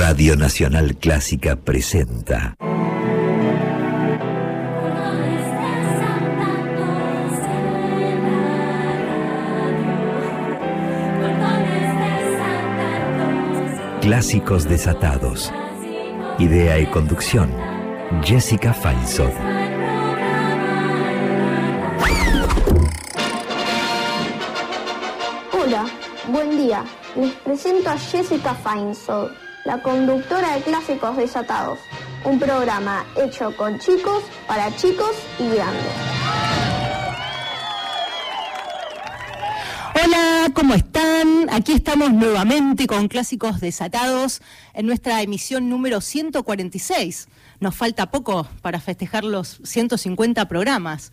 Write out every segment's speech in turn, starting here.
Radio Nacional Clásica presenta. Clásicos desatados. Idea y conducción. Jessica Feinsohn. Hola, buen día. Les presento a Jessica Feinsohn, la conductora de Clásicos Desatados, un programa hecho con chicos, para chicos y grandes. Hola, ¿cómo están? Aquí estamos nuevamente con Clásicos Desatados en nuestra emisión número 146. Nos falta poco para festejar los 150 programas.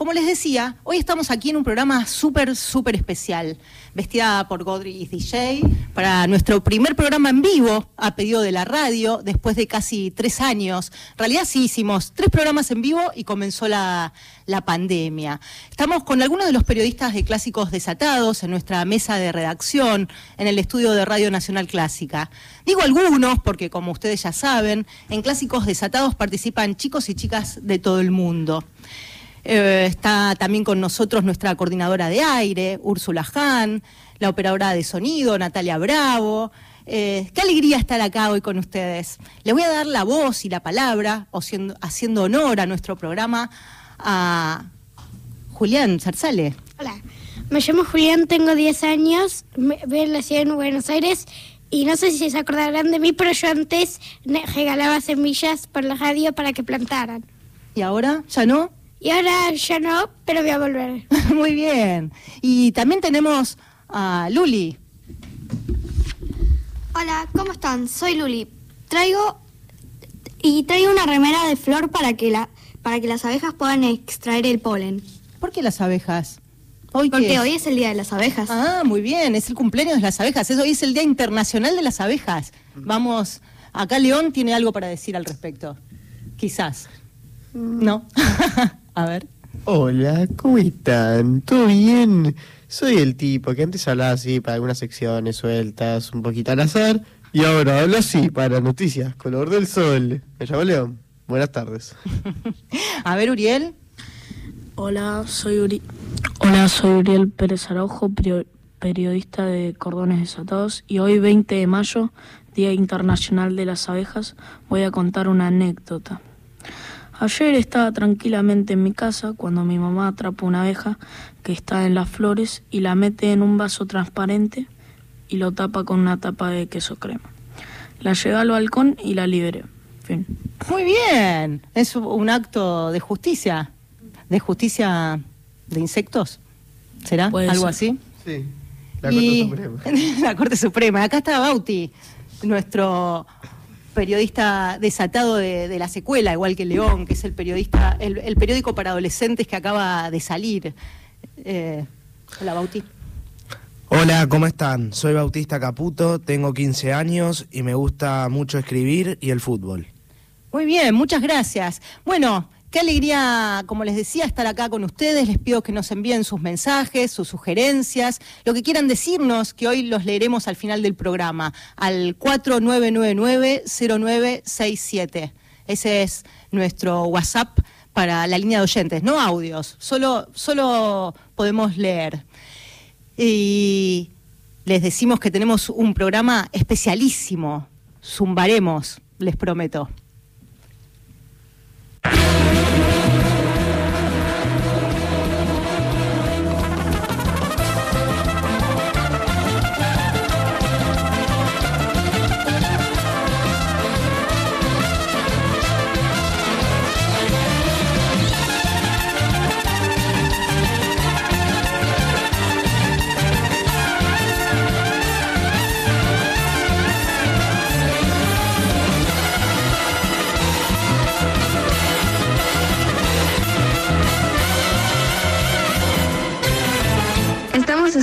Como les decía, hoy estamos aquí en un programa súper, súper especial, vestida por Godry DJ, para nuestro primer programa en vivo a pedido de la radio, después de casi tres años. En realidad sí hicimos tres programas en vivo y comenzó la, la pandemia. Estamos con algunos de los periodistas de Clásicos Desatados en nuestra mesa de redacción, en el estudio de Radio Nacional Clásica. Digo algunos porque, como ustedes ya saben, en Clásicos Desatados participan chicos y chicas de todo el mundo. Eh, está también con nosotros nuestra coordinadora de aire, Úrsula Hahn, la operadora de sonido, Natalia Bravo. Eh, qué alegría estar acá hoy con ustedes. Le voy a dar la voz y la palabra, haciendo honor a nuestro programa, a Julián Zarzale. Hola, me llamo Julián, tengo 10 años, vivo en la ciudad de Buenos Aires y no sé si se acordarán de mí, pero yo antes regalaba semillas por la radio para que plantaran. ¿Y ahora? ¿Ya no? Y ahora ya no, pero voy a volver. Muy bien. Y también tenemos a Luli. Hola, ¿cómo están? Soy Luli. Traigo y traigo una remera de flor para que la para que las abejas puedan extraer el polen. ¿Por qué las abejas? ¿Hoy Porque hoy es el día de las abejas. Ah, muy bien, es el cumpleaños de las abejas. hoy es el Día Internacional de las Abejas. Vamos, acá León tiene algo para decir al respecto. Quizás. Mm. ¿No? A ver. Hola, ¿cómo están? ¿Todo bien? Soy el tipo que antes hablaba así para algunas secciones sueltas, un poquito al azar, y ahora hablo así para noticias, color del sol. Me llamo León. Buenas tardes. A ver, Uriel. Hola, soy Uri Hola, soy Uriel Pérez Araujo, periodista de Cordones Desatados, y hoy 20 de mayo, Día Internacional de las Abejas, voy a contar una anécdota. Ayer estaba tranquilamente en mi casa cuando mi mamá atrapó una abeja que está en las flores y la mete en un vaso transparente y lo tapa con una tapa de queso crema. La llevé al balcón y la liberé. Fin. Muy bien. Es un acto de justicia. ¿De justicia de insectos? ¿Será? ¿Algo así? Sí. La Corte Suprema. la Corte Suprema. Acá está Bauti, nuestro periodista desatado de, la secuela, igual que León, que es el periodista, el, periódico para adolescentes que acaba de salir. Eh, hola, Bauti. Hola, ¿cómo están? Soy Bautista Caputo, tengo 15 años y me gusta mucho escribir y el fútbol. Muy bien, muchas gracias. Bueno, Qué alegría, como les decía, estar acá con ustedes. Les pido que nos envíen sus mensajes, sus sugerencias, lo que quieran decirnos, que hoy los leeremos al final del programa, al 4999-0967. Ese es nuestro WhatsApp para la línea de oyentes, no audios, solo, solo podemos leer. Y les decimos que tenemos un programa especialísimo, zumbaremos, les prometo.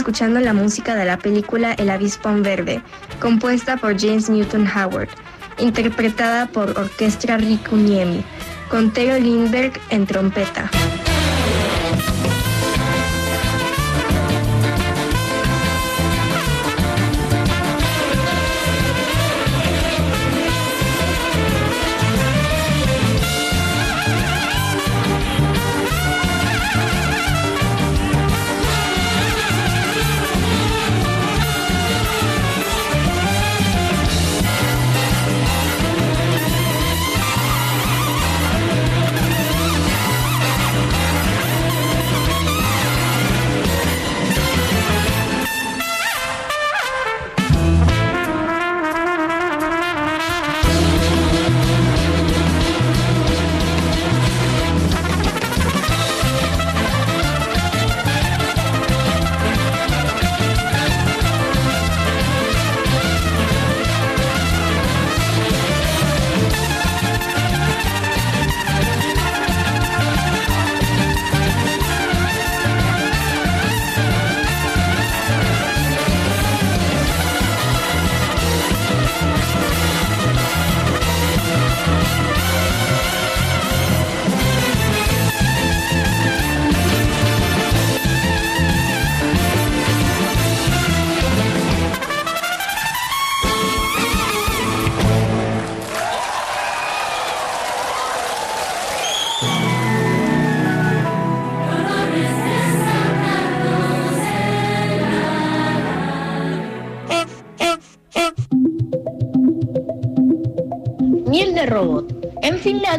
Escuchando la música de la película El avispón verde, compuesta por James Newton Howard, interpretada por Orquestra Ricuniemi, con Theo Lindbergh en trompeta.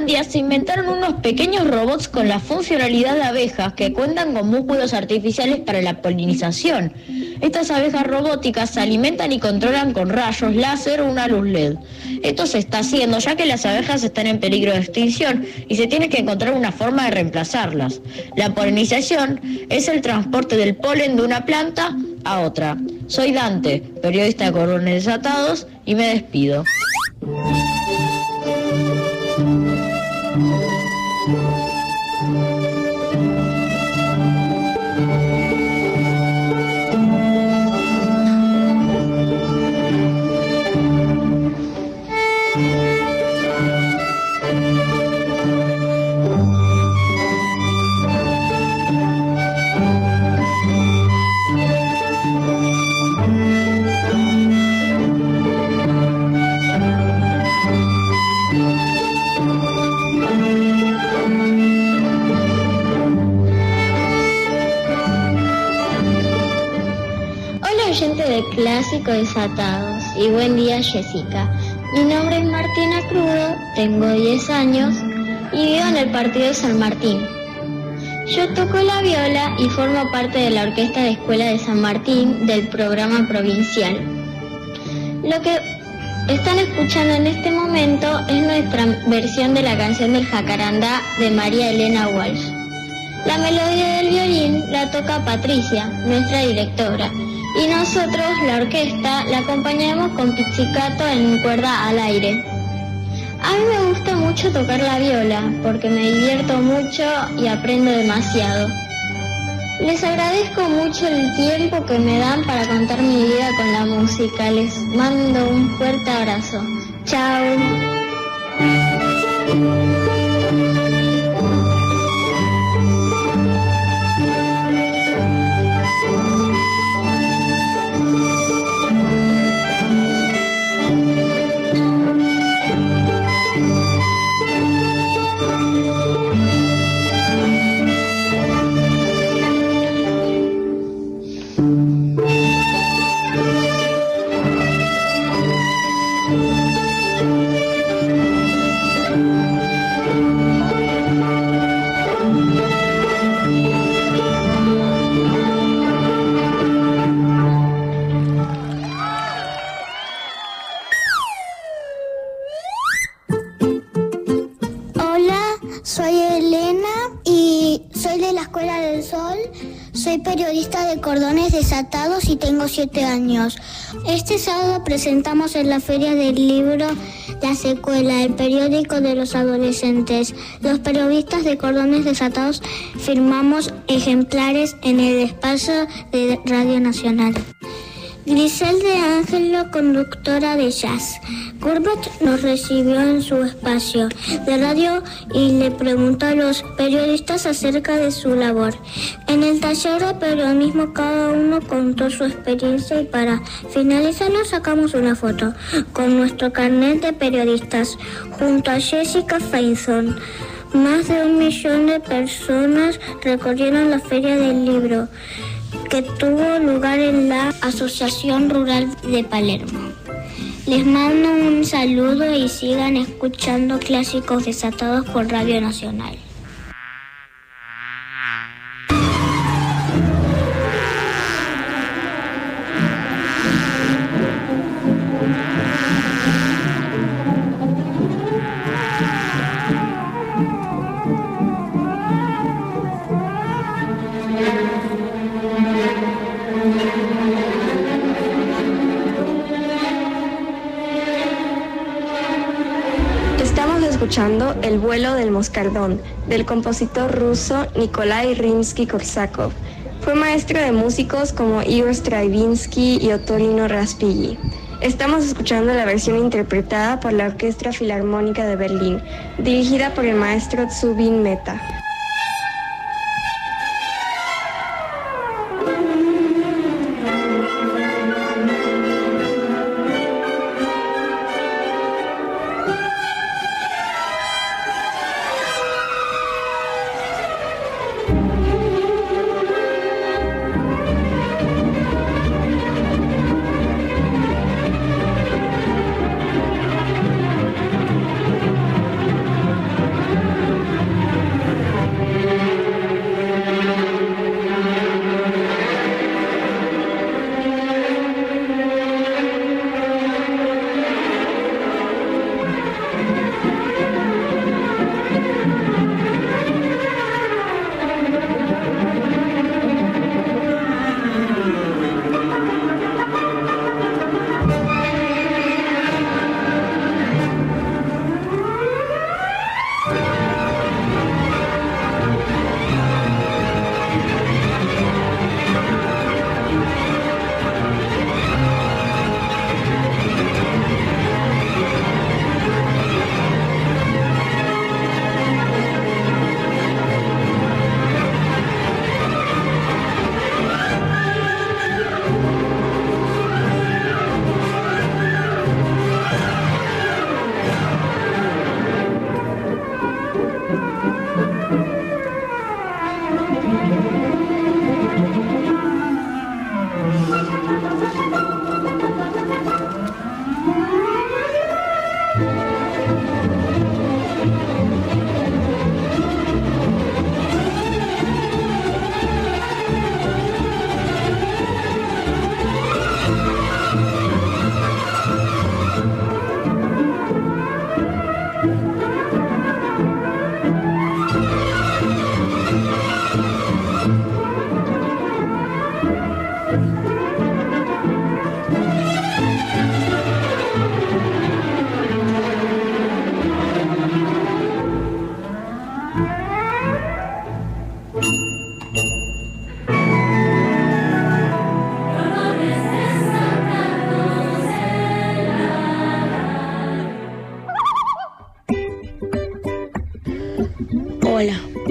Se inventaron unos pequeños robots con la funcionalidad de abejas que cuentan con músculos artificiales para la polinización. Estas abejas robóticas se alimentan y controlan con rayos láser o una luz LED. Esto se está haciendo ya que las abejas están en peligro de extinción y se tiene que encontrar una forma de reemplazarlas. La polinización es el transporte del polen de una planta a otra. Soy Dante, periodista de Cordones Desatados, y me despido. Clásico Desatados y buen día Jessica. Mi nombre es Martina Crudo, tengo 10 años y vivo en el partido de San Martín. Yo toco la viola y formo parte de la orquesta de escuela de San Martín del programa provincial. Lo que están escuchando en este momento es nuestra versión de la canción del jacarandá de María Elena Walsh. La melodía del violín la toca Patricia, nuestra directora, y nosotros, la orquesta, la acompañamos con pizzicato en cuerda al aire. A mí me gusta mucho tocar la viola porque me divierto mucho y aprendo demasiado. Les agradezco mucho el tiempo que me dan para contar mi vida con la música. Les mando un fuerte abrazo. Chao. años. Este sábado presentamos en la Feria del Libro La Secuela, el periódico de los adolescentes. Los periodistas de Cordones Desatados firmamos ejemplares en el espacio de Radio Nacional. Grisel de Ángelo, conductora de jazz. Corbett nos recibió en su espacio de radio y le preguntó a los periodistas acerca de su labor. En el taller de periodismo cada uno contó su experiencia y para finalizar nos sacamos una foto con nuestro carnet de periodistas junto a Jessica Feinson. Más de un millón de personas recorrieron la feria del libro que tuvo lugar en la Asociación Rural de Palermo. Les mando un saludo y sigan escuchando clásicos desatados por Radio Nacional. El vuelo del moscardón, del compositor ruso Nikolai Rimsky-Korsakov. Fue maestro de músicos como Igor Stravinsky y Ottolino Raspigli. Estamos escuchando la versión interpretada por la Orquesta Filarmónica de Berlín, dirigida por el maestro Zubin Mehta.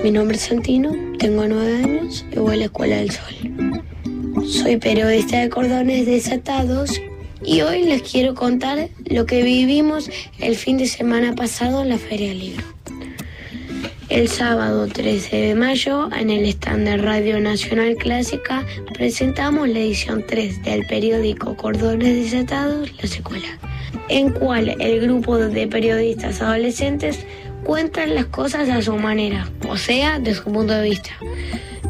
Mi nombre es Santino, tengo nueve años y voy a la Escuela del Sol. Soy periodista de cordones desatados y hoy les quiero contar lo que vivimos el fin de semana pasado en la Feria del Libro. El sábado 13 de mayo, en el stand de Radio Nacional Clásica, presentamos la edición 3 del periódico Cordones Desatados, La Secuela, en cual el grupo de periodistas adolescentes cuentan las cosas a su manera, o sea, de su punto de vista.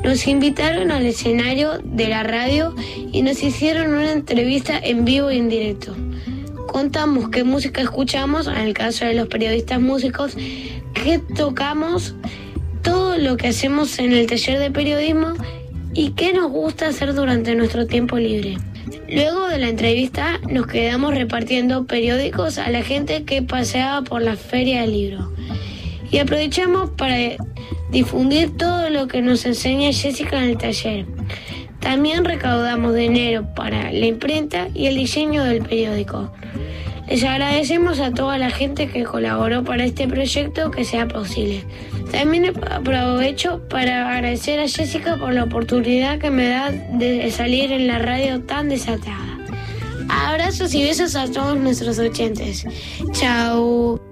Nos invitaron al escenario de la radio y nos hicieron una entrevista en vivo y en directo. Contamos qué música escuchamos, en el caso de los periodistas músicos, qué tocamos, todo lo que hacemos en el taller de periodismo y qué nos gusta hacer durante nuestro tiempo libre. Luego de la entrevista nos quedamos repartiendo periódicos a la gente que paseaba por la feria del libro. Y aprovechamos para difundir todo lo que nos enseña Jessica en el taller. También recaudamos dinero para la imprenta y el diseño del periódico. Les agradecemos a toda la gente que colaboró para este proyecto que sea posible. También aprovecho para agradecer a Jessica por la oportunidad que me da de salir en la radio tan desatada. Abrazos y besos a todos nuestros oyentes. Chao.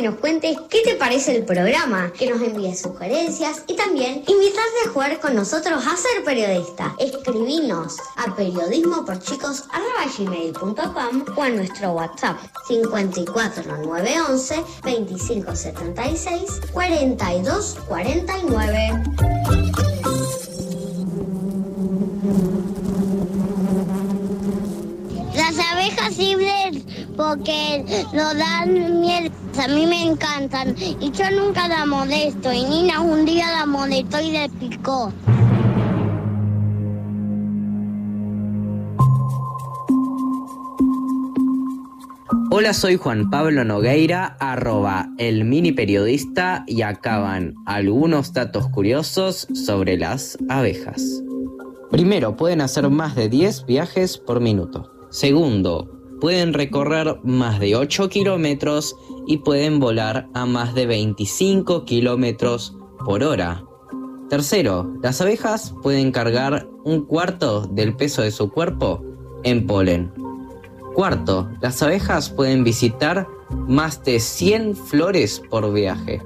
Que nos cuentes qué te parece el programa, que nos envíes sugerencias y también invitarte a jugar con nosotros a ser periodista. Escribinos a periodismoporchicos.com o a nuestro WhatsApp 54911 2576 4249. Las abejas libres porque nos dan miel. A mí me encantan y yo nunca la molesto. Y Nina un día la molestó y le picó. Hola, soy Juan Pablo Nogueira, arroba el mini periodista y acaban algunos datos curiosos sobre las abejas. Primero, pueden hacer más de 10 viajes por minuto. Segundo, pueden recorrer más de 8 kilómetros y pueden volar a más de 25 kilómetros por hora. Tercero, las abejas pueden cargar un cuarto del peso de su cuerpo en polen. Cuarto, las abejas pueden visitar más de 100 flores por viaje.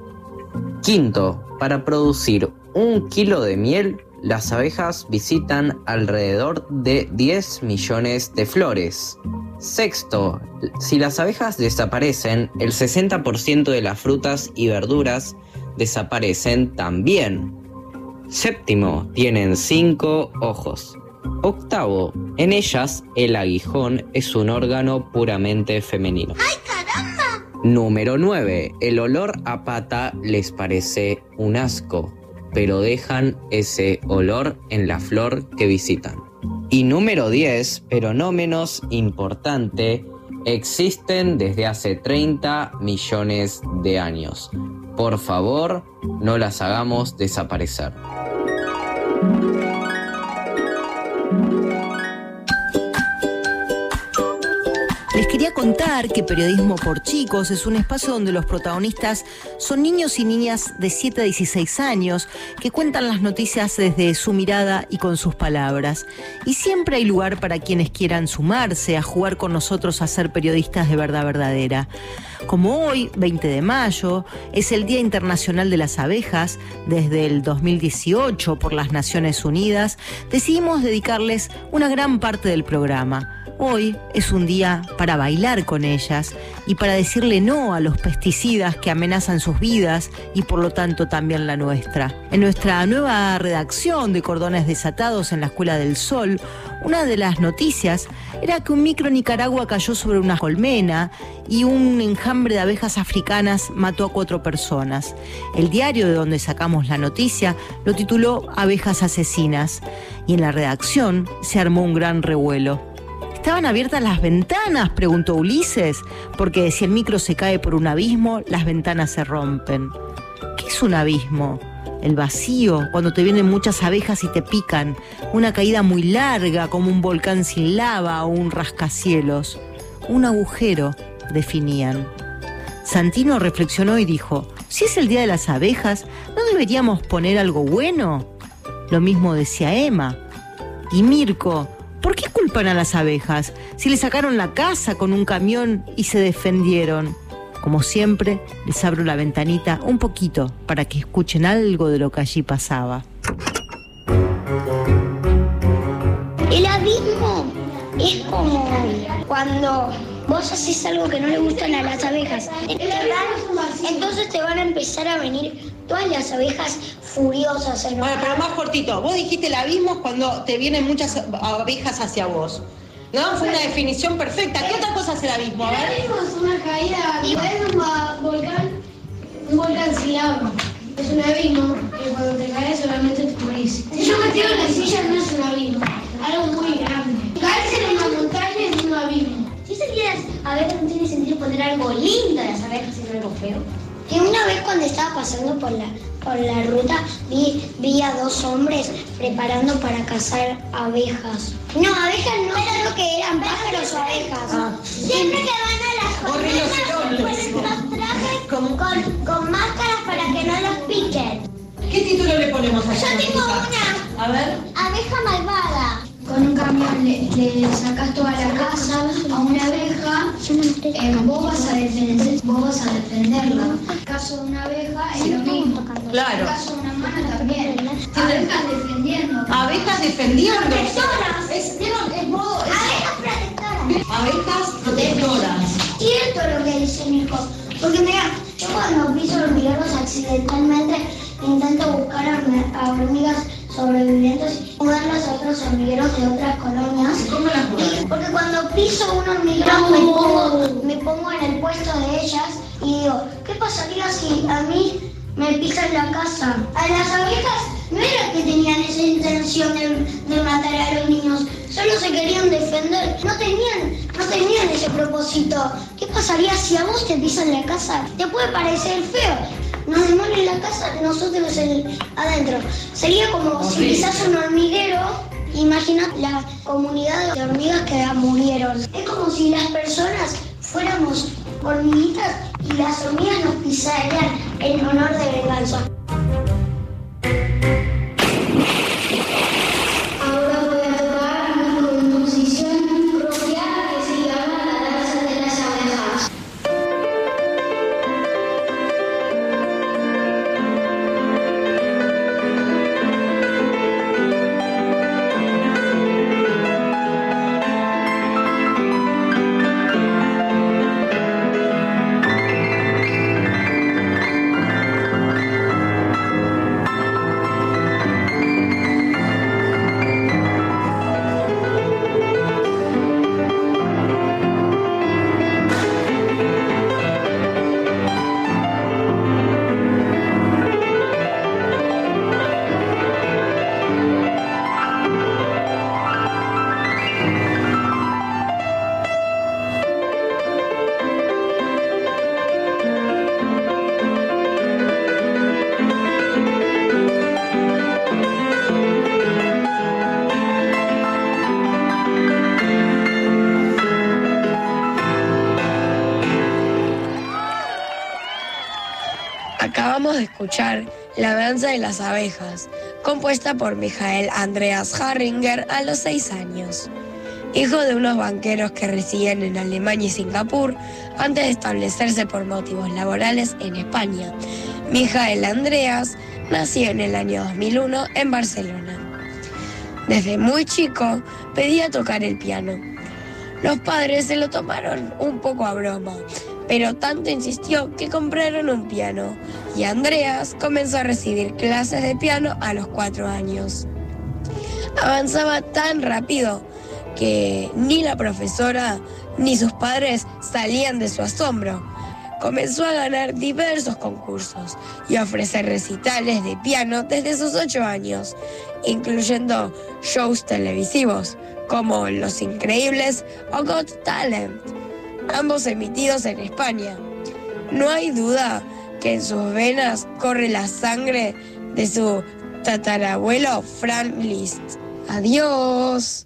Quinto, para producir un kilo de miel, las abejas visitan alrededor de 10 millones de flores. Sexto, si las abejas desaparecen, el 60% de las frutas y verduras desaparecen también. Séptimo, tienen 5 ojos. Octavo, en ellas el aguijón es un órgano puramente femenino. ¡Ay, caramba! Número 9. El olor a pata les parece un asco, pero dejan ese olor en la flor que visitan. Y número 10, pero no menos importante, existen desde hace 30 millones de años. Por favor, no las hagamos desaparecer. Que Periodismo por Chicos es un espacio donde los protagonistas son niños y niñas de 7 a 16 años que cuentan las noticias desde su mirada y con sus palabras. Y siempre hay lugar para quienes quieran sumarse a jugar con nosotros a ser periodistas de verdad verdadera. Como hoy, 20 de mayo, es el Día Internacional de las Abejas, desde el 2018 por las Naciones Unidas, decidimos dedicarles una gran parte del programa. Hoy es un día para bailar con ellas y para decirle no a los pesticidas que amenazan sus vidas y por lo tanto también la nuestra. En nuestra nueva redacción de Cordones Desatados en la Escuela del Sol, una de las noticias era que un micro Nicaragua cayó sobre una colmena y un enjambre de abejas africanas mató a cuatro personas. El diario de donde sacamos la noticia lo tituló Abejas asesinas y en la redacción se armó un gran revuelo. ¿Estaban abiertas las ventanas? preguntó Ulises, porque si el micro se cae por un abismo, las ventanas se rompen. ¿Qué es un abismo? El vacío, cuando te vienen muchas abejas y te pican. Una caída muy larga, como un volcán sin lava o un rascacielos. Un agujero, definían. Santino reflexionó y dijo, si es el día de las abejas, ¿no deberíamos poner algo bueno? Lo mismo decía Emma. Y Mirko, ¿por qué culpan a las abejas si le sacaron la casa con un camión y se defendieron? Como siempre, les abro la ventanita un poquito para que escuchen algo de lo que allí pasaba. El abismo es como cuando vos haces algo que no le gustan a las abejas. Entonces te van a empezar a venir todas las abejas furiosas. Bueno, pero más cortito. Vos dijiste el abismo es cuando te vienen muchas abejas hacia vos. ¿No? Fue una definición perfecta. ¿Qué otra cosa es el abismo? A El ver. abismo es una caída, es un volcán, un volcán sin lava. Es un abismo que cuando te caes solamente te morís. Si yo me tiro en la silla no es un abismo, algo muy grande. Caerse en una montaña es un abismo. Si se quieres abejas no tiene sentido poner algo lindo a las abejas y no algo feo. Que una vez cuando estaba pasando por la, por la ruta vi, vi a dos hombres preparando para cazar abejas. No, abejas no, creo que eran pájaros o abejas. Siempre que van a las colinas ponen trajes con, con, máscaras para que no los piquen. ¿Qué título le ponemos a Yo tengo una A ver. abeja malvada. Con un camión le, le sacas toda la casa a una abeja, eh, vos, vas a defender, vos vas a defenderla. En el caso de una abeja es lo mismo. Claro. En el caso de una mano también. Abejas defendiendo. Abejas defendiendo. Protectoras. Es, es modo. Abejas protectoras. Abejas protectoras. Cierto lo que dice Mirko. Porque mira, yo cuando piso hormigueros accidentalmente intento buscar a hormigas sobrevivientes y mudarlas a otros hormigueros de otras colonias. ¿Cómo las? Porque cuando piso un hormiguero me pongo, me pongo en el puesto de ellas y digo, ¿qué pasaría si a mí me pisan la casa? A las abejas no era que tenían esa intención de, de matar a los niños, solo se querían defender. No tenían, no tenían ese propósito. ¿Qué pasaría si a vos te pisan la casa? Te puede parecer feo. Nos demolen la casa, nosotros el- adentro. Sería como si pisas un hormiguero Imagina la comunidad de hormigas que murieron. Es como si las personas fuéramos hormiguitas y las hormigas nos pisarían en honor de venganza. De las abejas, compuesta por Mijael Andreas Harringer a los seis años. Hijo de unos banqueros que residían en Alemania y Singapur antes de establecerse por motivos laborales en España, Mijael Andreas nació en el año 2001 en Barcelona. Desde muy chico pedía tocar el piano. Los padres se lo tomaron un poco a broma, pero tanto insistió que compraron un piano y Andreas comenzó a recibir clases de piano a los cuatro años. Avanzaba tan rápido que ni la profesora ni sus padres salían de su asombro. Comenzó a ganar diversos concursos y a ofrecer recitales de piano desde sus ocho años, incluyendo shows televisivos como Los Increíbles o Got Talent, ambos emitidos en España. No hay duda que en sus venas corre la sangre de su tatarabuelo Frank Liszt. Adiós.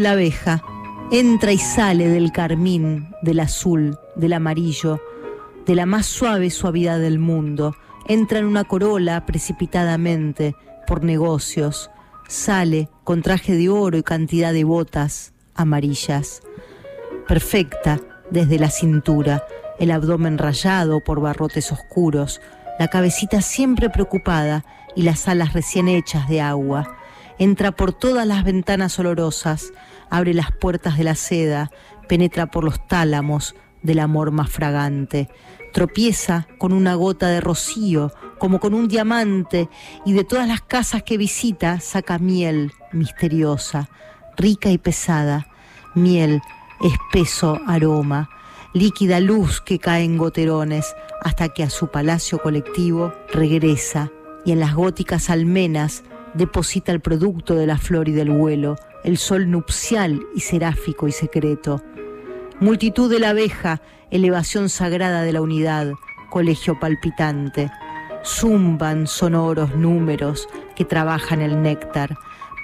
La abeja entra y sale del carmín, del azul, del amarillo, de la más suave suavidad del mundo. Entra en una corola precipitadamente por negocios. Sale con traje de oro y cantidad de botas amarillas. Perfecta desde la cintura, el abdomen rayado por barrotes oscuros, la cabecita siempre preocupada y las alas recién hechas de agua entra por todas las ventanas olorosas, abre las puertas de la seda, penetra por los tálamos del amor más fragante, tropieza con una gota de rocío, como con un diamante, y de todas las casas que visita saca miel misteriosa, rica y pesada, miel, espeso aroma, líquida luz que cae en goterones, hasta que a su palacio colectivo regresa, y en las góticas almenas deposita el producto de la flor y del vuelo, el sol nupcial y seráfico y secreto. Multitud de la abeja, elevación sagrada de la unidad, colegio palpitante. Zumban sonoros números que trabajan el néctar,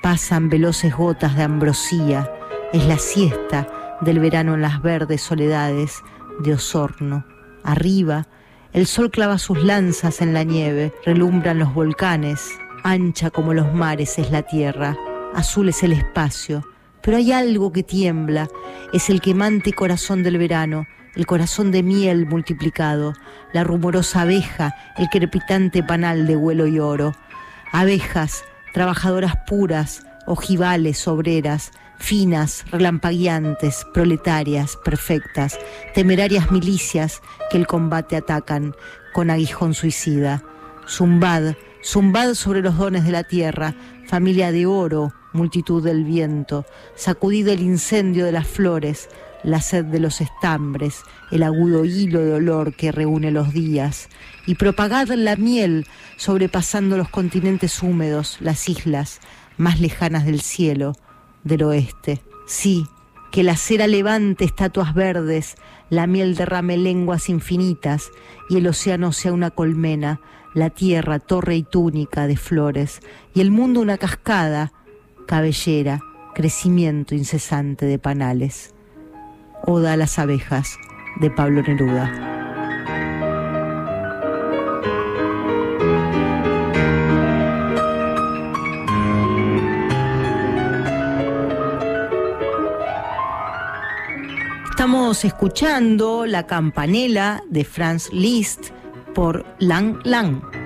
pasan veloces gotas de ambrosía, es la siesta del verano en las verdes soledades de Osorno. Arriba, el sol clava sus lanzas en la nieve, relumbran los volcanes, Ancha como los mares es la tierra, azul es el espacio, pero hay algo que tiembla, es el quemante corazón del verano, el corazón de miel multiplicado, la rumorosa abeja, el crepitante panal de vuelo y oro. Abejas, trabajadoras puras, ojivales, obreras, finas, relampagueantes, proletarias, perfectas, temerarias milicias que el combate atacan con aguijón suicida. Zumbad, zumbad sobre los dones de la tierra, familia de oro, multitud del viento, sacudid el incendio de las flores, la sed de los estambres, el agudo hilo de olor que reúne los días, y propagad la miel sobrepasando los continentes húmedos, las islas más lejanas del cielo, del oeste. Sí, que la cera levante estatuas verdes, la miel derrame lenguas infinitas, y el océano sea una colmena, la tierra torre y túnica de flores, y el mundo una cascada, cabellera, crecimiento incesante de panales. Oda a las abejas, de Pablo Neruda. Estamos escuchando la campanela de Franz Liszt por Lang Lang.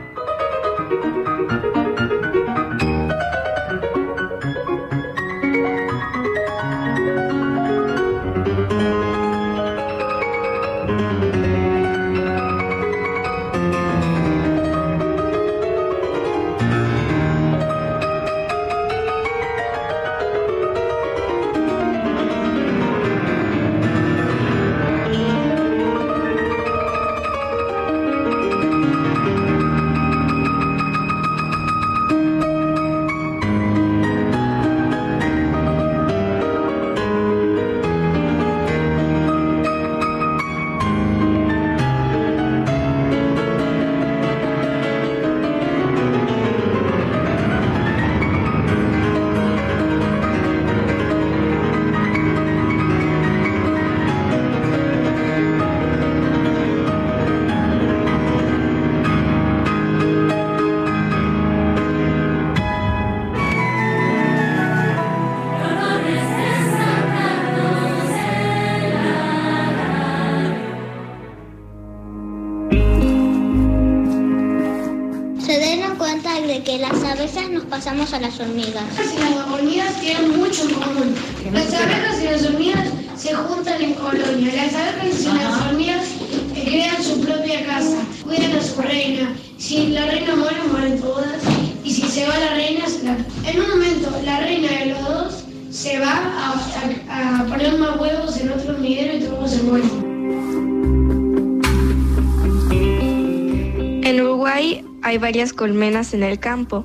Hay varias colmenas en el campo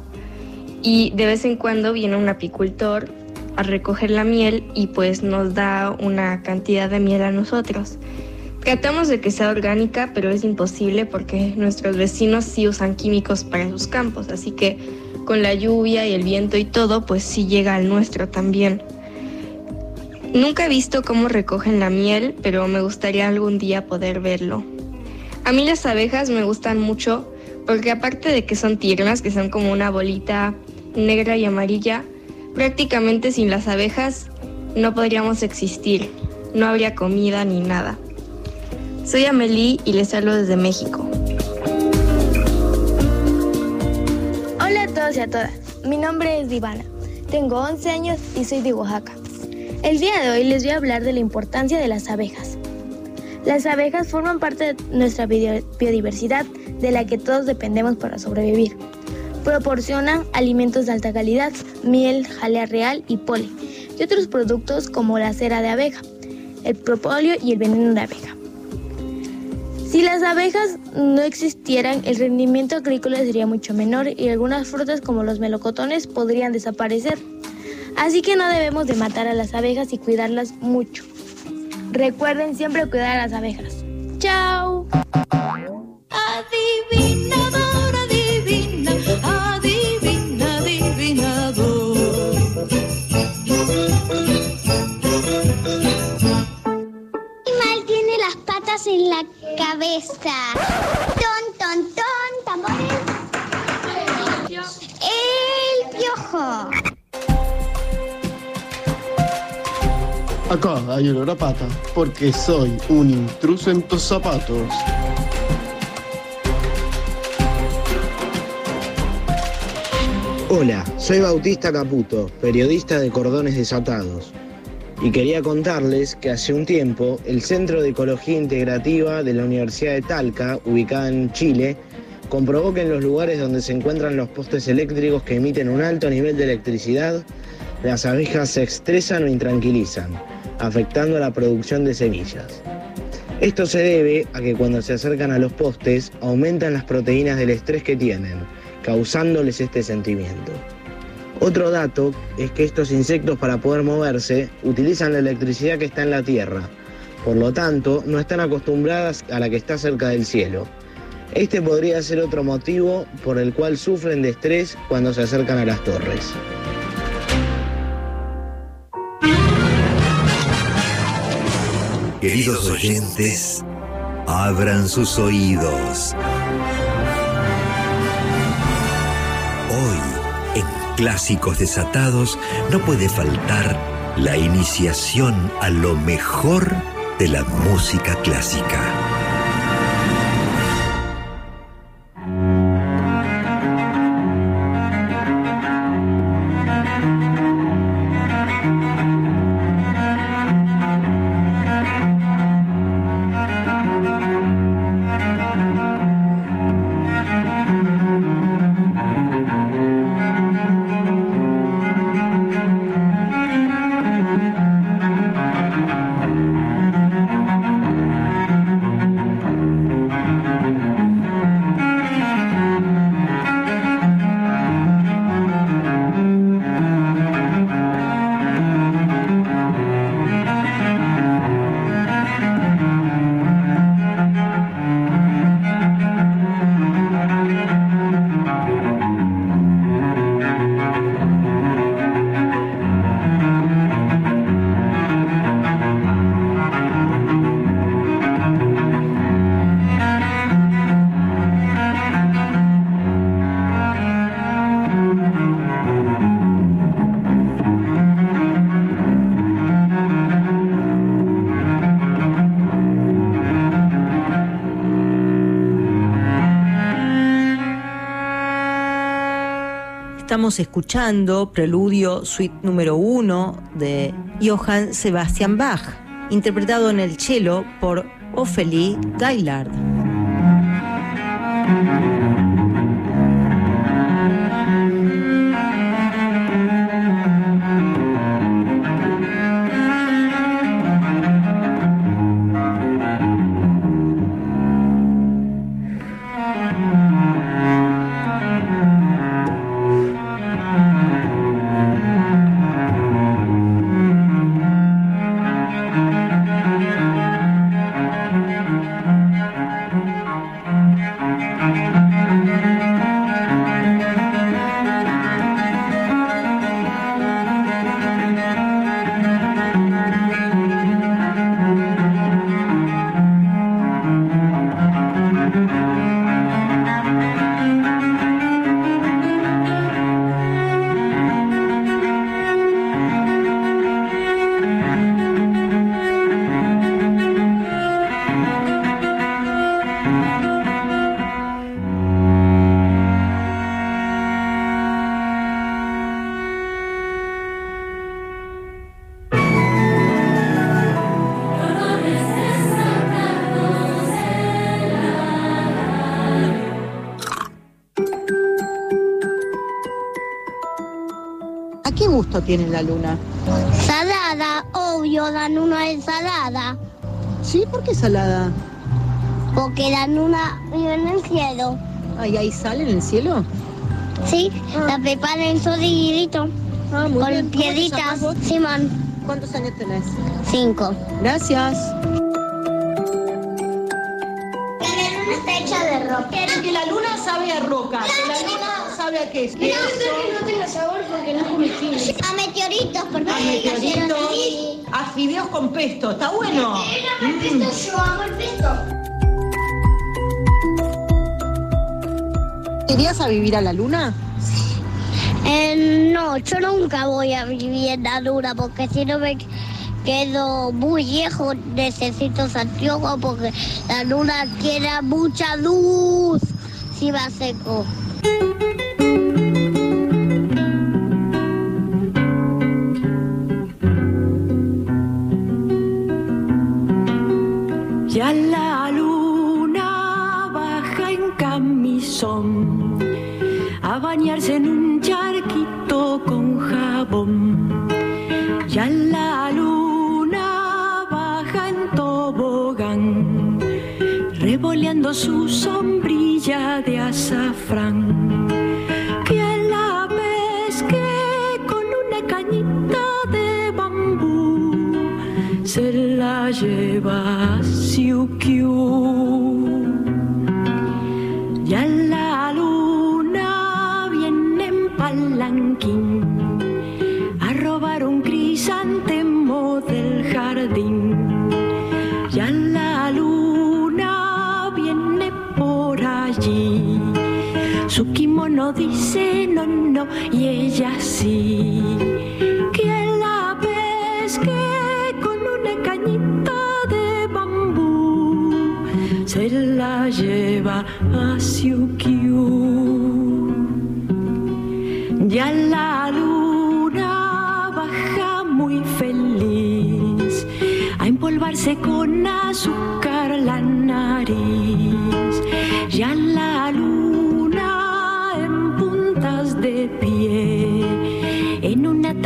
y de vez en cuando viene un apicultor a recoger la miel y pues nos da una cantidad de miel a nosotros. Tratamos de que sea orgánica, pero es imposible porque nuestros vecinos sí usan químicos para sus campos, así que con la lluvia y el viento y todo, pues sí llega al nuestro también. Nunca he visto cómo recogen la miel, pero me gustaría algún día poder verlo. A mí las abejas me gustan mucho porque aparte de que son tiernas, que son como una bolita negra y amarilla, prácticamente sin las abejas no podríamos existir, no habría comida ni nada. Soy Amelie y les hablo desde México. Hola a todos y a todas, mi nombre es Divana, tengo 11 años y soy de Oaxaca. El día de hoy les voy a hablar de la importancia de las abejas. Las abejas forman parte de nuestra biodiversidad de la que todos dependemos para sobrevivir. Proporcionan alimentos de alta calidad, miel, jalea real y polen, y otros productos como la cera de abeja, el propóleo y el veneno de abeja. Si las abejas no existieran, el rendimiento agrícola sería mucho menor y algunas frutas como los melocotones podrían desaparecer. Así que no debemos de matar a las abejas y cuidarlas mucho. Recuerden siempre cuidar a las abejas. ¡Chao! Adivinador, adivina, adivina, adivinador. animal tiene las patas en la cabeza? Ton, ton, ton, tambores. El piojo. Acá hay olor a pata, porque soy un intruso en tus zapatos. Hola, soy Bautista Caputo, periodista de Cordones Desatados. Y quería contarles que hace un tiempo el Centro de Ecología Integrativa de la Universidad de Talca, ubicada en Chile, comprobó que en los lugares donde se encuentran los postes eléctricos que emiten un alto nivel de electricidad, las abejas se estresan o intranquilizan, afectando la producción de semillas. Esto se debe a que cuando se acercan a los postes aumentan las proteínas del estrés que tienen, causándoles este sentimiento. Otro dato es que estos insectos para poder moverse utilizan la electricidad que está en la Tierra, por lo tanto no están acostumbradas a la que está cerca del cielo. Este podría ser otro motivo por el cual sufren de estrés cuando se acercan a las torres. Queridos oyentes, abran sus oídos. Clásicos Desatados, no puede faltar la iniciación a lo mejor de la música clásica. Estamos escuchando Preludio Suite número 1 de Johann Sebastian Bach, interpretado en el cello por Ophélie Gaillard. Tiene la luna? Salada, obvio, la luna es salada. ¿Sí? ¿Por qué salada? Porque la luna vive en el cielo. ¿Ahí hay sal en el cielo? Sí, la prepara en solidito. Ah, muy con bien. ¿Cómo te piedritas. Simón. ¿Cuántos años tenés? Cinco. Gracias. Está hecha de roca. Que la luna sabe a roca, que la luna sabe a qué. Con pesto, está bueno. Mm. yo amo el pesto. ¿Irías a vivir a la luna? Eh, no, yo nunca voy a vivir en la luna porque si no me quedo muy viejo, necesito anteojos porque la luna quiere mucha luz si va seco. Revoleando su sombrilla de azafrán. Que a la vez que con una cañita de bambú se la lleva a Siukiu. Kimono dice no, no, y ella sí. Que a la vez que con una cañita de bambú se la lleva a Siukiu. Ya la luna baja muy feliz a empolvarse con azúcar la nariz.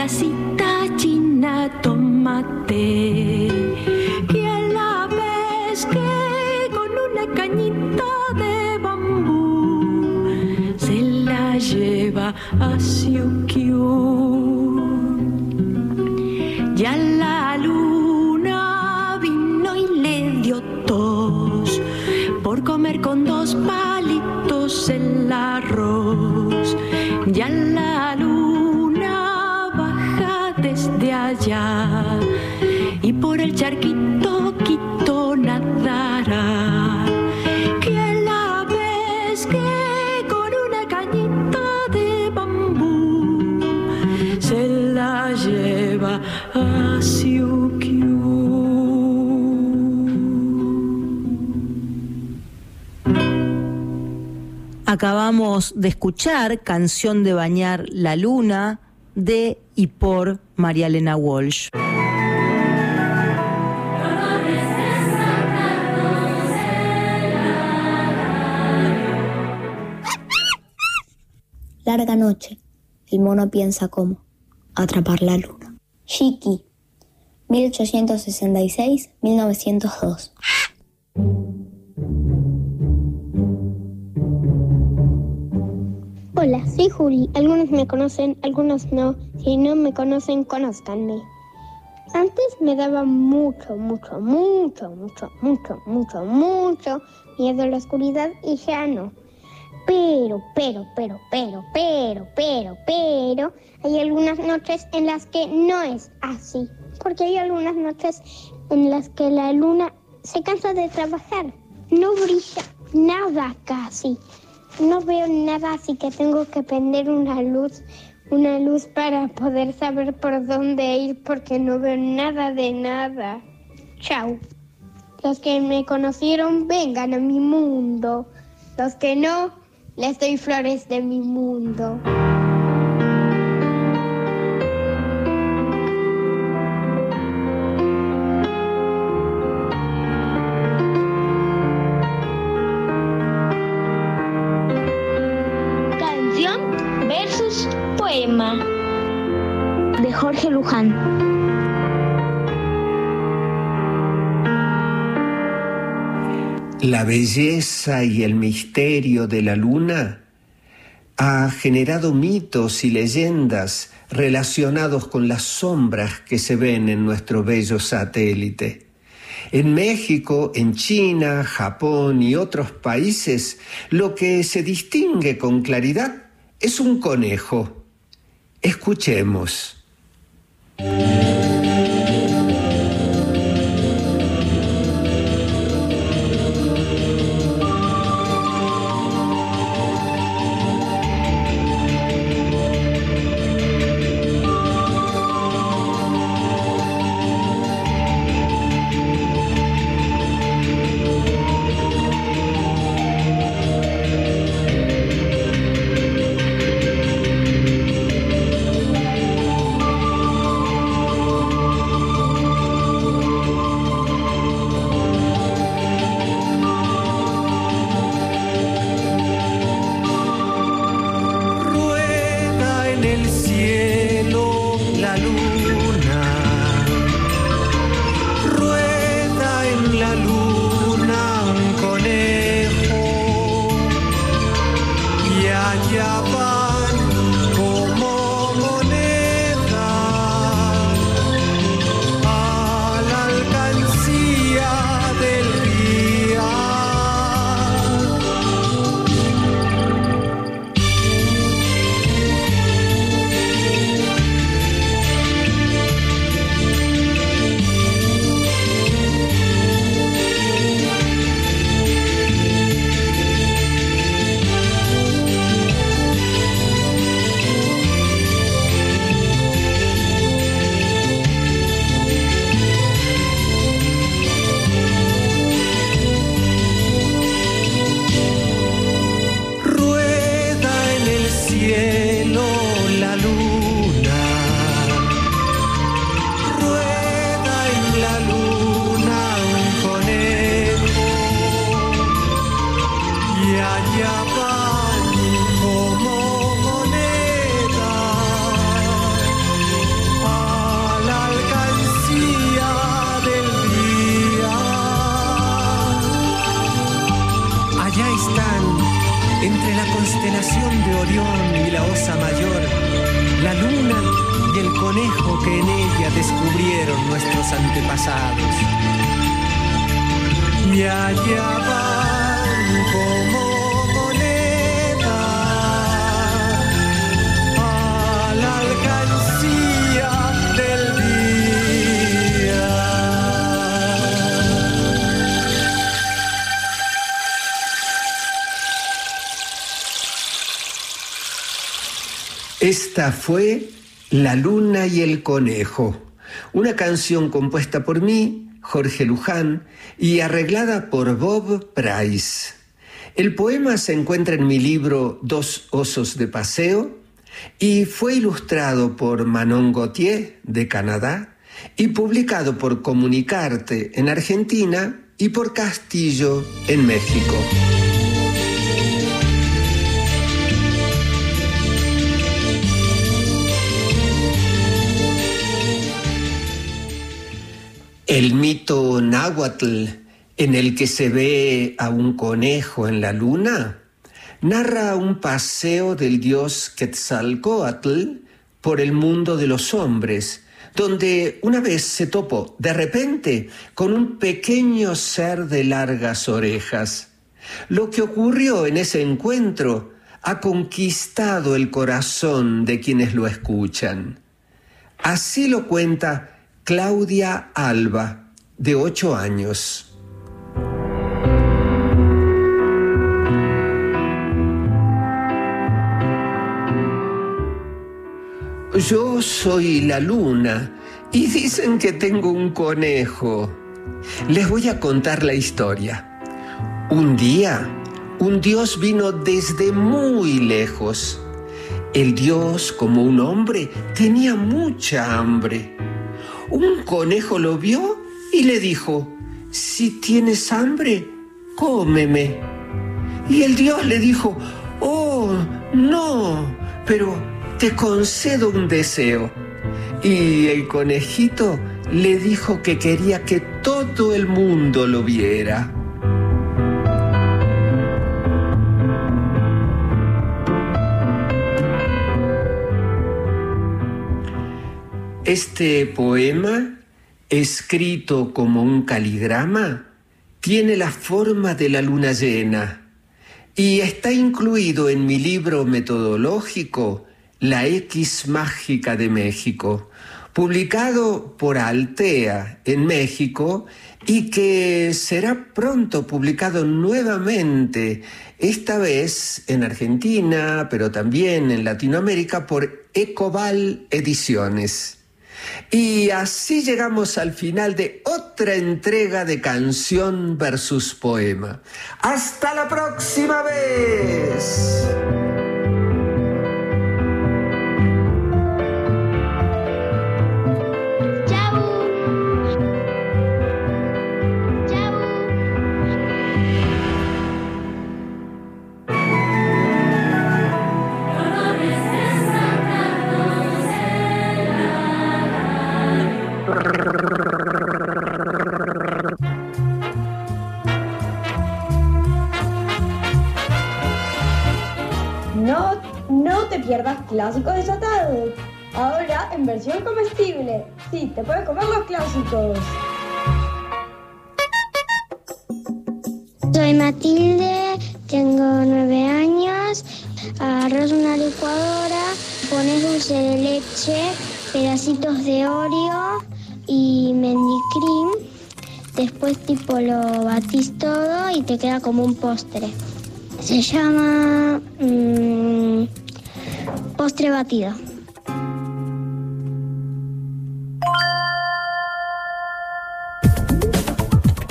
Tacita china tomate. Acabamos de escuchar Canción de Bañar la Luna de y por María Elena Walsh. Larga noche. El mono piensa cómo atrapar la luna. Shiki, 1866-1902. Hola, soy Juli. Algunos me conocen, algunos no. Si no me conocen, conózcanme. Antes me daba mucho, mucho, mucho, mucho, mucho, mucho, mucho miedo a la oscuridad y ya no. Pero, pero, pero, pero, pero, pero, pero, hay algunas noches en las que no es así. Porque hay algunas noches en las que la luna se cansa de trabajar. No brilla nada casi. No veo nada, así que tengo que prender una luz, una luz para poder saber por dónde ir porque no veo nada de nada. Chao. Los que me conocieron, vengan a mi mundo. Los que no, les doy flores de mi mundo. Canción versus poema. Luján. La belleza y el misterio de la luna ha generado mitos y leyendas relacionados con las sombras que se ven en nuestro bello satélite. En México, en China, Japón y otros países, lo que se distingue con claridad es un conejo. Escuchemos. Fue La Luna y el Conejo, una canción compuesta por mí, Jorge Luján, y arreglada por Bob Price. El poema se encuentra en mi libro Dos osos de paseo y fue ilustrado por Manon Gauthier de Canadá y publicado por Comunicarte en Argentina y por Castillo en México. El mito náhuatl en el que se ve a un conejo en la luna narra un paseo del dios Quetzalcoatl por el mundo de los hombres, donde una vez se topó de repente con un pequeño ser de largas orejas. Lo que ocurrió en ese encuentro ha conquistado el corazón de quienes lo escuchan. Así lo cuenta Claudia Alba, de ocho años. Yo soy la luna y dicen que tengo un conejo. Les voy a contar la historia. Un día, un dios vino desde muy lejos. El dios, como un hombre, tenía mucha hambre. Un conejo lo vio y le dijo, si tienes hambre, cómeme. Y el dios le dijo, oh, no, pero te concedo un deseo. Y el conejito le dijo que quería que todo el mundo lo viera. Este poema, escrito como un caligrama, tiene la forma de la luna llena y está incluido en mi libro metodológico La X Mágica de México, publicado por Altea en México y que será pronto publicado nuevamente, esta vez en Argentina, pero también en Latinoamérica por Ecoval Ediciones. Y así llegamos al final de otra entrega de canción versus poema. Hasta la próxima vez. Pierdas clásicos desatados. Ahora en versión comestible. Sí, te puedes comer los clásicos. Soy Matilde, tengo nueve años. Agarras una licuadora, pones dulce de leche, pedacitos de Oreo y mendicream. Después tipo lo batís todo y te queda como un postre. Se llama batido.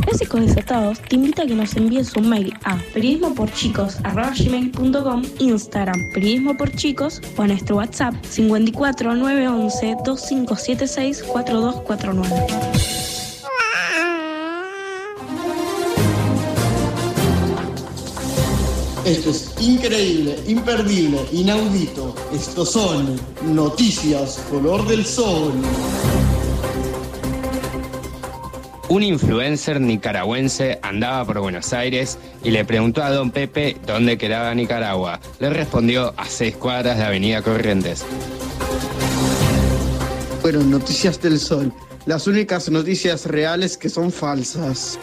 Clásicos Desatados te invita a que nos envíes un mail a periodismoporchicos.com, Instagram periodismo o a nuestro WhatsApp 54 911 2576 4249. Esto es increíble, imperdible, inaudito. Estos son noticias color del sol. Un influencer nicaragüense andaba por Buenos Aires y le preguntó a don Pepe dónde quedaba Nicaragua. Le respondió a seis cuadras de Avenida Corrientes. Fueron noticias del sol. Las únicas noticias reales que son falsas.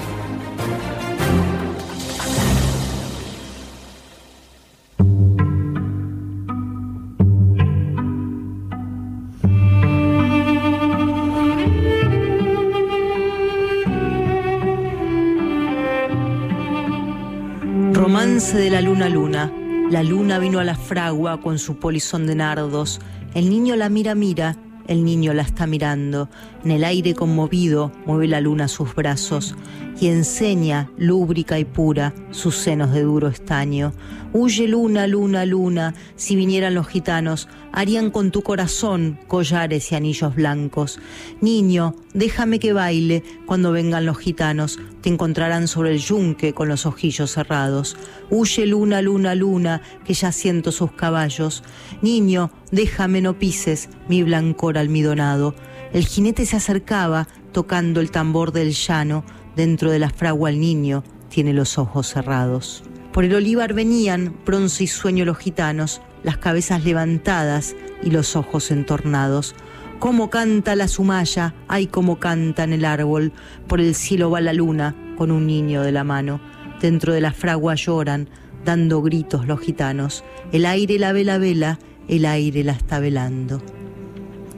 De la luna luna. La luna vino a la fragua con su polizón de nardos. El niño la mira, mira. El niño la está mirando. En el aire conmovido mueve la luna sus brazos y enseña, lúbrica y pura, sus senos de duro estaño. Huye luna, luna, luna. Si vinieran los gitanos, harían con tu corazón collares y anillos blancos. Niño, déjame que baile. Cuando vengan los gitanos, te encontrarán sobre el yunque con los ojillos cerrados. Huye luna, luna, luna, que ya siento sus caballos. Niño, déjame no pises mi blancor almidonado. El jinete se acercaba, tocando el tambor del llano. Dentro de la fragua el niño tiene los ojos cerrados. Por el olivar venían, bronce y sueño los gitanos, las cabezas levantadas y los ojos entornados. Cómo canta la sumaya, ay cómo canta en el árbol. Por el cielo va la luna con un niño de la mano. Dentro de la fragua lloran, dando gritos los gitanos. El aire la vela vela, el aire la está velando.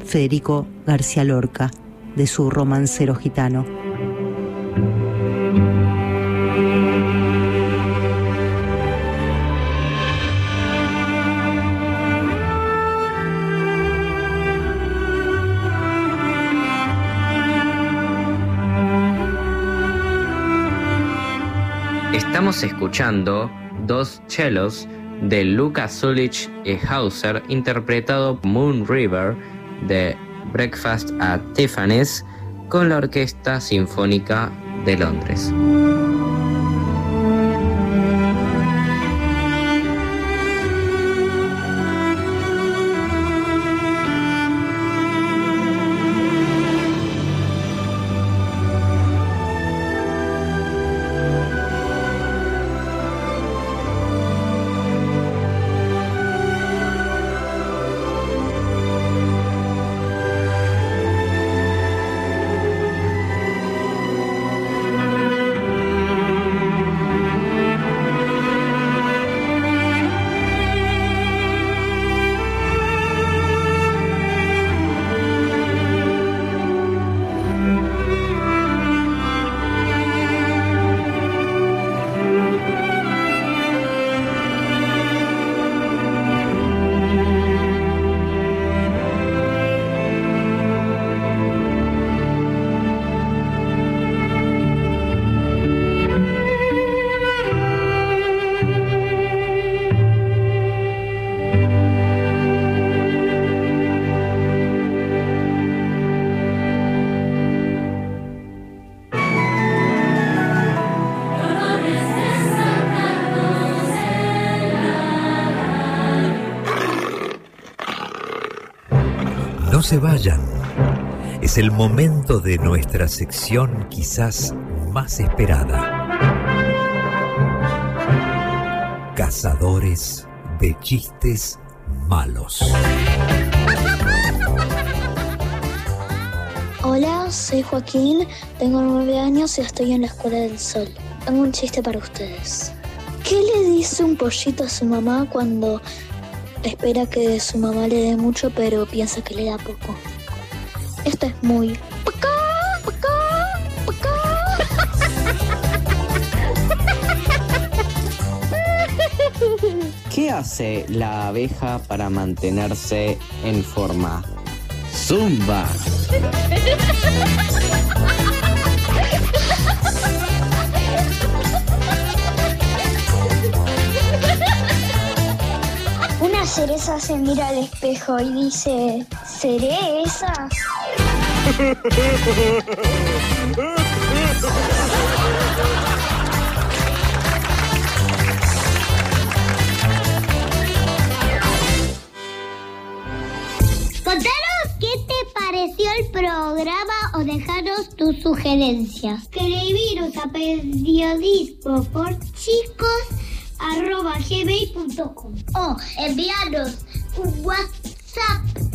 Federico García Lorca, de su romancero gitano. Estamos escuchando dos cellos de Luca Zulich y Hauser interpretado Moon River de Breakfast at Tiffany's con la Orquesta Sinfónica de Londres. El momento de nuestra sección quizás más esperada. Cazadores de chistes malos. Hola, soy Joaquín, tengo nueve años y estoy en la Escuela del Sol. Tengo un chiste para ustedes. ¿Qué le dice un pollito a su mamá cuando espera que su mamá le dé mucho pero piensa que le da poco? Esto es muy... ¿Qué hace la abeja para mantenerse en forma? Zumba. Una cereza se mira al espejo y dice, ¿seré esa? Contanos qué te pareció el programa o dejaros tus sugerencias. Escribiros a periodismo por chicos arroba gmail.com o enviarnos un WhatsApp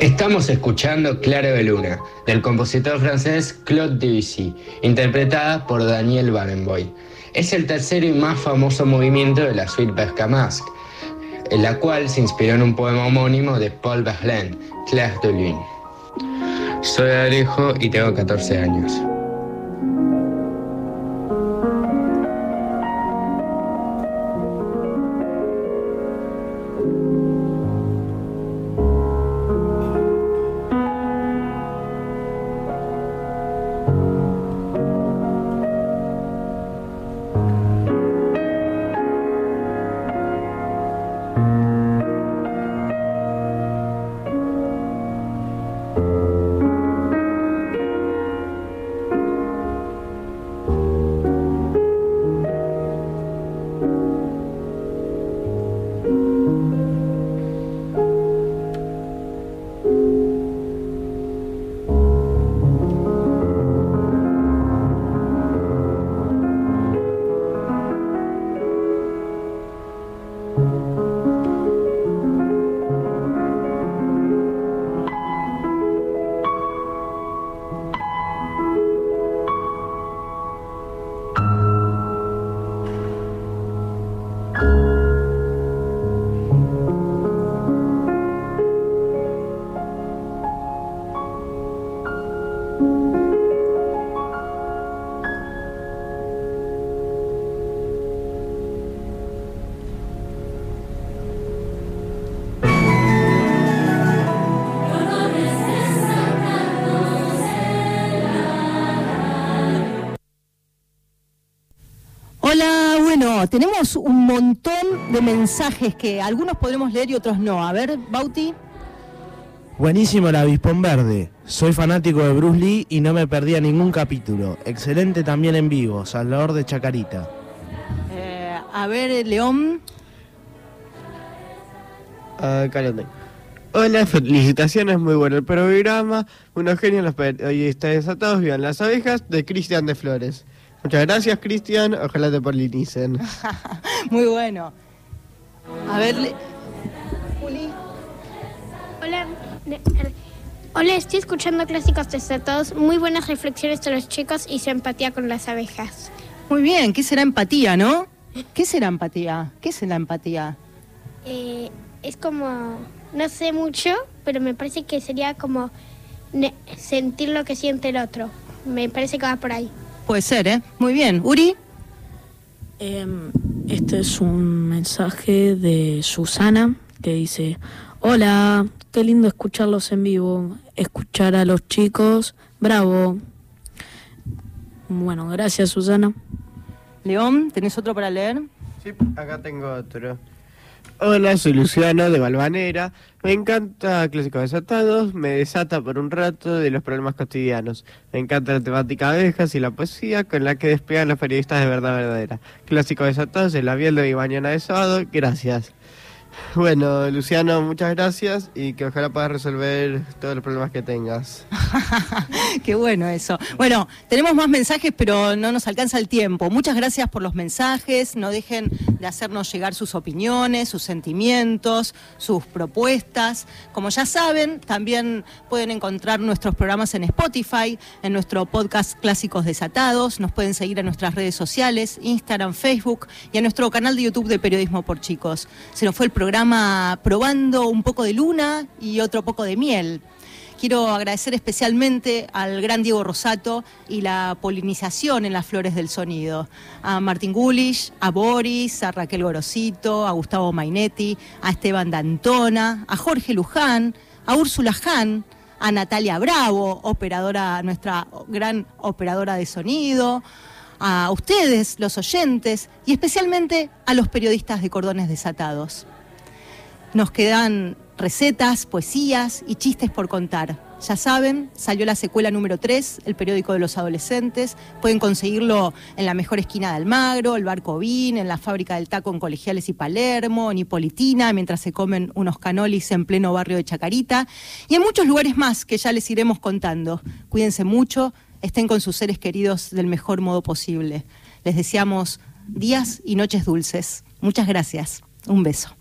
Estamos escuchando Claro de Luna, del compositor francés Claude Debussy, interpretada por Daniel Barenboim. Es el tercero y más famoso movimiento de la suite Bergamasque, en la cual se inspiró en un poema homónimo de Paul Verlaine, Claire de Lune. Soy Alejo y tengo 14 años. Tenemos un montón de mensajes que algunos podremos leer y otros no. A ver, Bauti. Buenísimo el avispón verde. Soy fanático de Bruce Lee y no me perdía ningún capítulo. Excelente también en vivo, Salvador de Chacarita. Eh, a ver, León. Lo tengo. Hola, felicitaciones, muy bueno el programa. Unos genios los periodistas desatados, vivan las abejas, de Cristian de Flores. Muchas gracias, Cristian. Ojalá te polinicen. Muy bueno. A ver, Le- Hola. ne- er, Hola, estoy escuchando clásicos desatados. Muy buenas reflexiones de los chicos y su empatía con las abejas. muy bien. ¿Qué será empatía, no? ¿Qué será empatía? ¿Qué es la empatía? Eh, es como, no sé mucho, pero me parece que sería como ne- sentir lo que siente el otro. Me parece que va por ahí. Puede ser, ¿eh? Muy bien. Uri. Em, este es un mensaje de Susana que dice, hola, qué lindo escucharlos en vivo, escuchar a los chicos, bravo. Bueno, gracias Susana. León, ¿tenés otro para leer? Sí, acá tengo otro. Hola, soy Luciano de Valvanera. Me encanta Clásicos Desatados, me desata por un rato de los problemas cotidianos. Me encanta la temática abejas y la poesía con la que despegan los periodistas de verdad verdadera. Clásicos Desatados en la biel de mañana de sábado. Gracias. Bueno, Luciano, muchas gracias y que ojalá puedas resolver todos los problemas que tengas. Qué bueno eso. Bueno, tenemos más mensajes, pero no nos alcanza el tiempo. Muchas gracias por los mensajes. No dejen de hacernos llegar sus opiniones, sus sentimientos, sus propuestas. Como ya saben, también pueden encontrar nuestros programas en Spotify, en nuestro podcast Clásicos Desatados. Nos pueden seguir en nuestras redes sociales, Instagram, Facebook y en nuestro canal de YouTube de Periodismo por Chicos. Se nos fue el programa probando un poco de luna y otro poco de miel. Quiero agradecer especialmente al gran Diego Rosato y la polinización en las flores del sonido. A Martín Gulish, a Boris, a Raquel Gorosito, a Gustavo Mainetti, a Esteban Dantona, a Jorge Luján, a Úrsula Hahn, a Natalia Bravo, operadora, nuestra gran operadora de sonido, a ustedes, los oyentes, y especialmente a los periodistas de Cordones Desatados. Nos quedan recetas, poesías y chistes por contar. Ya saben, salió la secuela número 3, el periódico de los adolescentes. Pueden conseguirlo en la mejor esquina de Almagro, el Barco Vin, en la fábrica del taco en Colegiales y Palermo, en Hipolitina, mientras se comen unos canolis en pleno barrio de Chacarita. Y en muchos lugares más que ya les iremos contando. Cuídense mucho, estén con sus seres queridos del mejor modo posible. Les deseamos días y noches dulces. Muchas gracias. Un beso.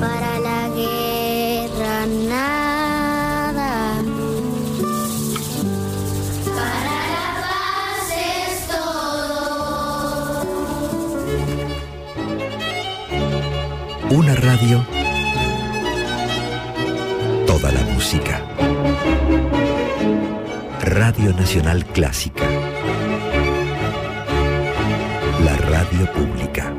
Para la guerra nada. Para la paz es todo. Una radio. Toda la música. Radio Nacional Clásica. La radio pública.